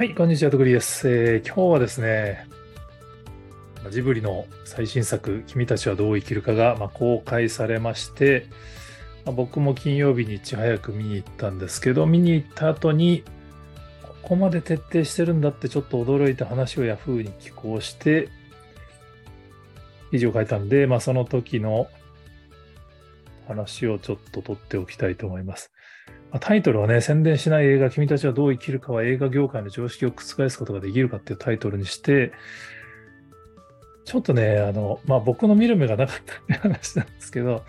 はい、こんにちは、とくりです、えー今日はですね、ジブリの最新作、君たちはどう生きるかが、まあ、公開されまして、まあ僕も金曜日にいち早く見に行ったんですけど、見に行った後に、ここまで徹底してるんだってちょっと驚いた話をヤフーに寄稿して、記事を書いたんで、まあ、その時の話をちょっと取っておきたいと思います。タイトルはね、宣伝しない映画、君たちはどう生きるかは映画業界の常識を覆すことができるかっていうタイトルにして、ちょっとね、あの、まあ僕の見る目がなかったって話なんですけど、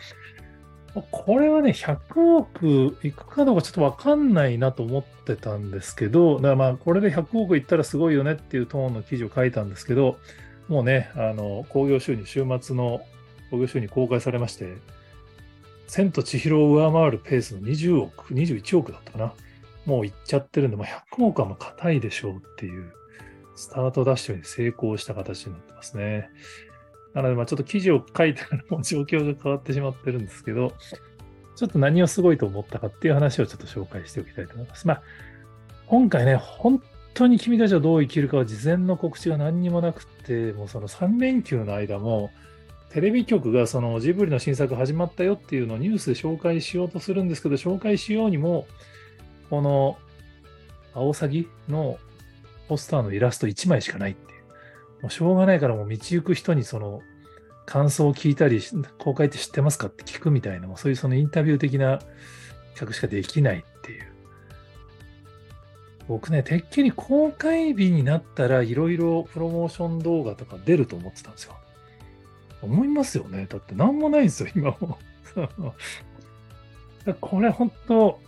これはね、100億いくかどうかちょっとわかんないなと思ってたんですけど、だからまあこれで100億いったらすごいよねっていうトーンの記事を書いたんですけど、もうね、あの、興行収入、週末の興行収入公開されまして、千と千尋を上回るペースの20億、21億だったかな。もういっちゃってるんで、まあ、100億はもう硬いでしょうっていう、スタートダッシュに成功した形になってますね。なので、まあちょっと記事を書いたらもう状況が変わってしまってるんですけど、ちょっと何をすごいと思ったかっていう話をちょっと紹介しておきたいと思います。まあ、今回ね、本当に君たちはどう生きるかは事前の告知が何にもなくて、もうその3連休の間も、テレビ局がそのジブリの新作始まったよっていうのをニュースで紹介しようとするんですけど、紹介しようにも、このアオサギのポスターのイラスト1枚しかないっていう。もうしょうがないからもう道行く人にその感想を聞いたり、公開って知ってますかって聞くみたいな、そういうそのインタビュー的な企画しかできないっていう。僕ね、てっきり公開日になったらいろいろプロモーション動画とか出ると思ってたんですよ。思いますよね。だって何もないんですよ、今も。これ本当、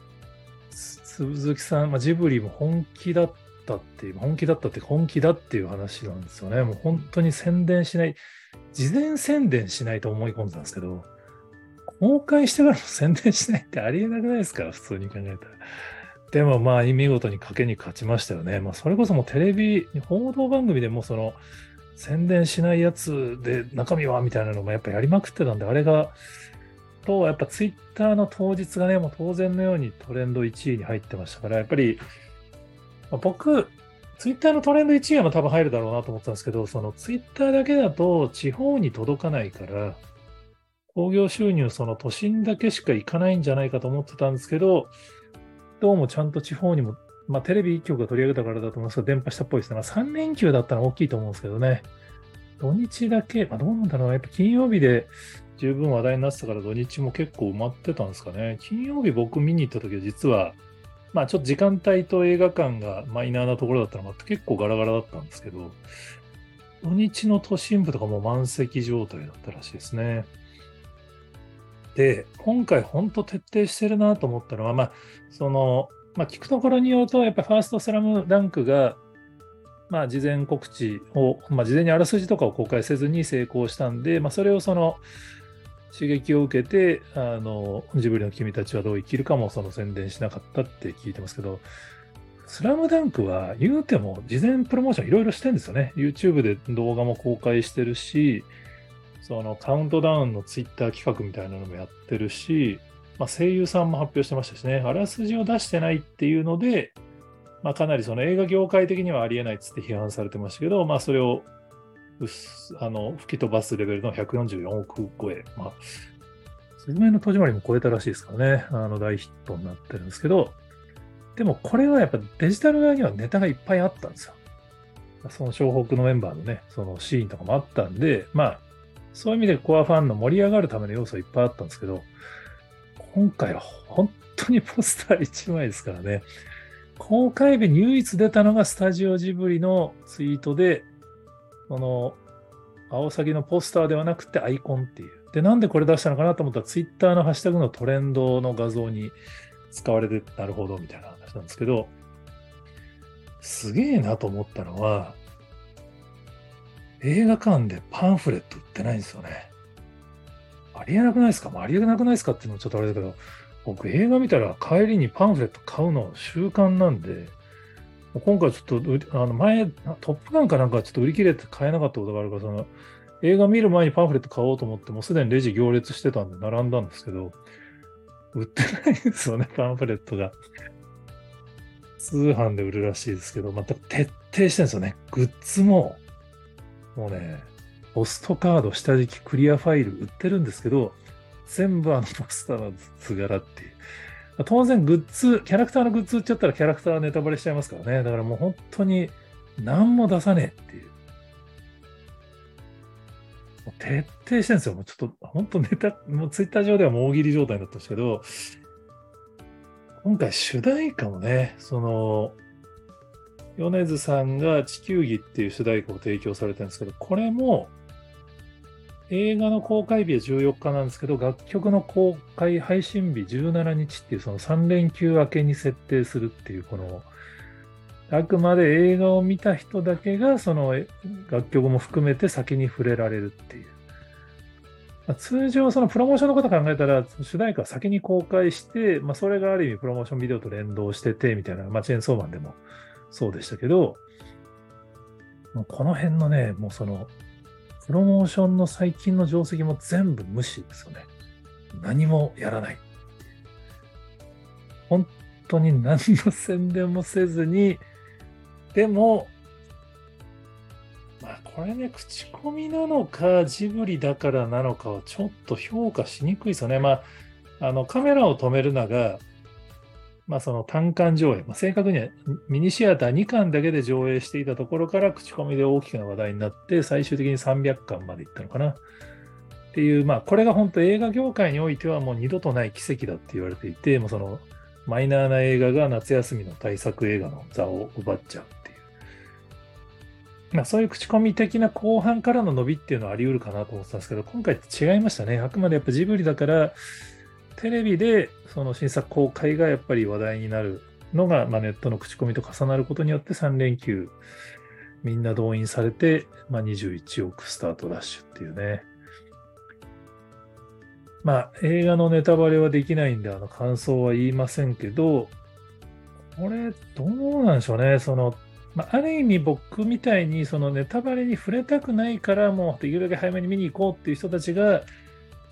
鈴木さん、まあ、ジブリも本気だったっていう、本気だったって本気だっていう話なんですよね。もう本当に宣伝しない、事前宣伝しないと思い込んでたんですけど、公開してからも宣伝しないってありえなくないですか、普通に考えたら。でもまあ見事に賭けに勝ちましたよね。まあそれこそもうテレビ、報道番組でもその宣伝しないやつで中身はみたいなのもやっぱやりまくってたんで、あれが、と、やっぱツイッターの当日がね、もう当然のようにトレンド1位に入ってましたから、やっぱり、まあ僕、ツイッターのトレンド1位は多分入るだろうなと思ったんですけど、そのツイッターだけだと地方に届かないから、興行収入その都心だけしか行かないんじゃないかと思ってたんですけど、どうもちゃんと地方にも、まあテレビ一局が取り上げたからだと思いますけど、電波したっぽいですね。まあ3連休だったのは大きいと思うんですけどね。土日だけ、まあどうなんだろうな。やっぱ金曜日で十分話題になってたから土日も結構埋まってたんですかね。金曜日僕見に行った時は実は、まあちょっと時間帯と映画館がマイナーなところだったのもあって結構ガラガラだったんですけど、土日の都心部とかも満席状態だったらしいですね。で、今回本当徹底してるなと思ったのは、まあ、その、まあ聞くところによると、やっぱファーストスラムダンクが、まあ事前告知を、まあ事前にあらすじとかを公開せずに成功したんで、まあそれをその、刺激を受けて、あの、ジブリの君たちはどう生きるかもその宣伝しなかったって聞いてますけど、スラムダンクは言うても事前プロモーションいろいろしてるんですよね。YouTube で動画も公開してるし、そのカウントダウンのツイッター企画みたいなのもやってるし、まあ、声優さんも発表してましたしね、あらすじを出してないっていうので、まあ、かなりその映画業界的にはありえないっつって批判されてましたけど、まあ、それをあの吹き飛ばすレベルの144億超え。まあ、すずめの戸締まりも超えたらしいですからね。あの大ヒットになってるんですけど、でもこれはやっぱデジタル側にはネタがいっぱいあったんですよ。その湘北のメンバーのね、そのシーンとかもあったんで、まあ、そういう意味でコアファンの盛り上がるための要素いっぱいあったんですけど、今回は本当にポスター1枚ですからね。公開日に唯一出たのがスタジオジブリのツイートで、この、アオサギのポスターではなくてアイコンっていう。で、なんでこれ出したのかなと思ったら、ツイッターのハッシュタグのトレンドの画像に使われて、なるほど、みたいな話なんですけど、すげえなと思ったのは、映画館でパンフレット売ってないんですよね。ありえなくないですか、まあ、りえなくないですかっていうのもちょっとあれだけど、僕映画見たら帰りにパンフレット買うの習慣なんで、今回ちょっと、あの前、トップガンかなんかちょっと売り切れて買えなかったことがあるから、その映画見る前にパンフレット買おうと思って、もうすでにレジ行列してたんで並んだんですけど、売ってないんですよね、パンフレットが。通販で売るらしいですけど、また徹底してるんですよね。グッズも、もうね、ポストカード、下敷き、クリアファイル売ってるんですけど、全部あのポスターの図柄っていう。当然グッズ、キャラクターのグッズ売っちゃったらキャラクターネタバレしちゃいますからね。だからもう本当に何も出さねえっていう。徹底してるんですよ。もうちょっと本当ネタ、もうツイッター上ではもう大喜利状態だったんですけど、今回主題歌もね、その、米津さんが地球儀っていう主題歌を提供されてるんですけど、これも映画の公開日は14日なんですけど、楽曲の公開配信日17日っていうその3連休明けに設定するっていう、この、あくまで映画を見た人だけがその楽曲も含めて先に触れられるっていう。まあ、通常、そのプロモーションのこと考えたら、主題歌は先に公開して、まあ、それがある意味プロモーションビデオと連動してて、みたいな、まあ、チェーンソーマンでもそうでしたけど、この辺のね、もうその、プロモーションの最近の定石も全部無視ですよね。何もやらない。本当に何の宣伝もせずに、でも、まあこれね、口コミなのか、ジブリだからなのかはちょっと評価しにくいですよね。まあ、あのカメラを止めるのが、まあ、その単館上映、まあ、正確にはミニシアター2巻だけで上映していたところから口コミで大きな話題になって、最終的に300巻までいったのかな。っていう、まあ、これが本当映画業界においてはもう二度とない奇跡だって言われていて、もうそのマイナーな映画が夏休みの大作映画の座を奪っちゃうっていう。まあ、そういう口コミ的な後半からの伸びっていうのはあり得るかなと思ってたんですけど、今回違いましたね。あくまでやっぱジブリだから、テレビでその新作公開がやっぱり話題になるのが、まあ、ネットの口コミと重なることによって3連休みんな動員されて、まあ、21億スタートダッシュっていうね。まあ映画のネタバレはできないんであの感想は言いませんけど、これどうなんでしょうね。そのまあ、ある意味僕みたいにそのネタバレに触れたくないからもうできるだけ早めに見に行こうっていう人たちが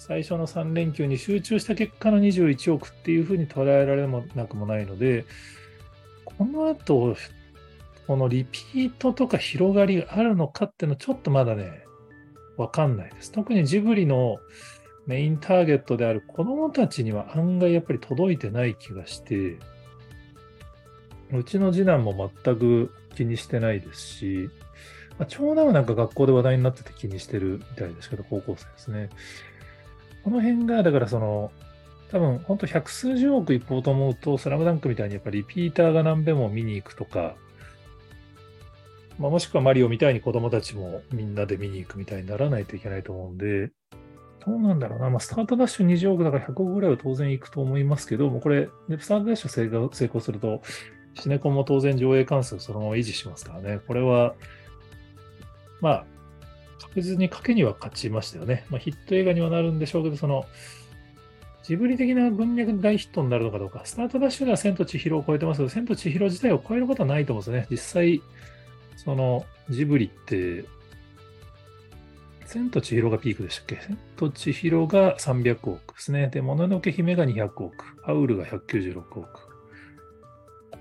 最初の3連休に集中した結果の21億っていうふうに捉えられなくもないので、この後、このリピートとか広がりがあるのかっていうのちょっとまだね、わかんないです。特にジブリのメインターゲットである子供たちには案外やっぱり届いてない気がして、うちの次男も全く気にしてないですし、まあ、長男はなんか学校で話題になってて気にしてるみたいですけど、高校生ですね。この辺が、だからその、多分本当百数十億いこうと思うと、スラムダンクみたいにやっぱりリピーターが何べも見に行くとか、まあ、もしくはマリオみたいに子供たちもみんなで見に行くみたいにならないといけないと思うんで、どうなんだろうな。まあ、スタートダッシュ20億だから100億ぐらいは当然行くと思いますけど、もうこれ、スタートダッシュ成功すると、シネコンも当然上映関数そのまま維持しますからね。これは、まあ、確実に賭けには勝ちましたよね。まあ、ヒット映画にはなるんでしょうけど、その、ジブリ的な文脈大ヒットになるのかどうか。スタートダッシュでは千と千尋を超えてますけど、千と千尋自体を超えることはないと思うんですよね。実際、その、ジブリって、千と千尋がピークでしたっけ？千と千尋が300億ですね。で、もののけ姫が200億。ハウルが196億。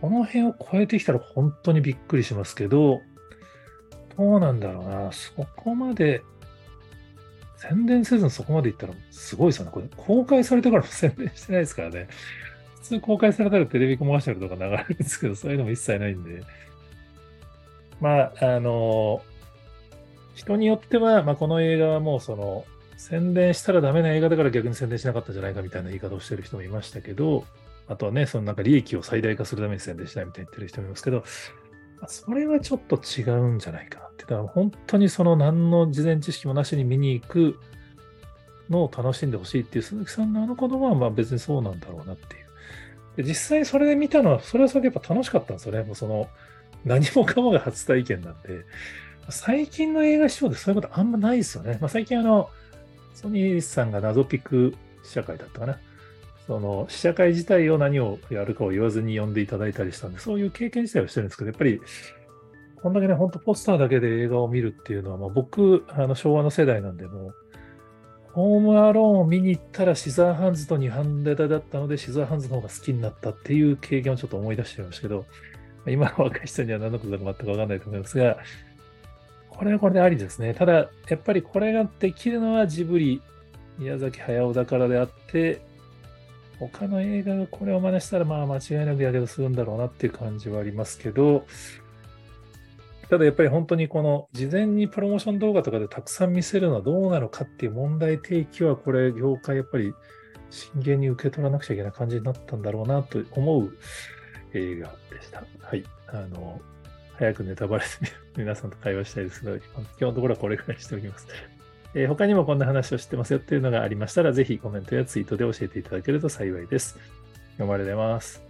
この辺を超えてきたら本当にびっくりしますけ、どどうなんだろうな。そこまで、宣伝せずにそこまでいったらすごいですよね。これ、公開されてからも宣伝してないですからね。普通公開されたらテレビコマーシャルとか流れるんですけど、そういうのも一切ないんで。まあ、あの、人によっては、まあ、この映画はもうその、宣伝したらダメな映画だから逆に宣伝しなかったんじゃないかみたいな言い方をしてる人もいましたけど、あとはね、そのなんか利益を最大化するために宣伝しないみたいに言ってる人もいますけど、それはちょっと違うんじゃないかなって。だから本当にその何の事前知識もなしに見に行くのを楽しんでほしいっていう鈴木さんのあの言葉はまあ別にそうなんだろうなっていう。で実際それで見たのは、それはそれでやっぱ楽しかったんですよね。もうその何もかもが初体験なんで。最近の映画視聴でそういうことあんまないですよね。まあ、最近あの、ソニーさんが謎ピク試写会だったかな。その試写会自体を何をやるかを言わずに呼んでいただいたりしたんで、そういう経験自体はしてるんですけど、やっぱり、こんだけね、本当ポスターだけで映画を見るっていうのは、まあ、僕、あの昭和の世代なんで、もう、ホームアローンを見に行ったらシザーハンズと2班ネタだったので、シザーハンズの方が好きになったっていう経験をちょっと思い出してましたけど、今の若い人には何のことだか全く分かんないと思いますが、これはこれでありですね。ただ、やっぱりこれができるのはジブリ、宮崎駿だからであって、他の映画がこれを真似したら、まあ間違いなくやけどするんだろうなっていう感じはありますけど、ただやっぱり本当にこの事前にプロモーション動画とかでたくさん見せるのはどうなのかっていう問題提起はこれ業界やっぱり真剣に受け取らなくちゃいけない感じになったんだろうなと思う映画でした。はい。あの、早くネタバレで皆さんと会話したいですので、今日のところはこれくらいにしておきます。えー、他にもこんな話を知ってますよっていうのがありましたら、ぜひコメントやツイートで教えていただけると幸いです。読まれてます。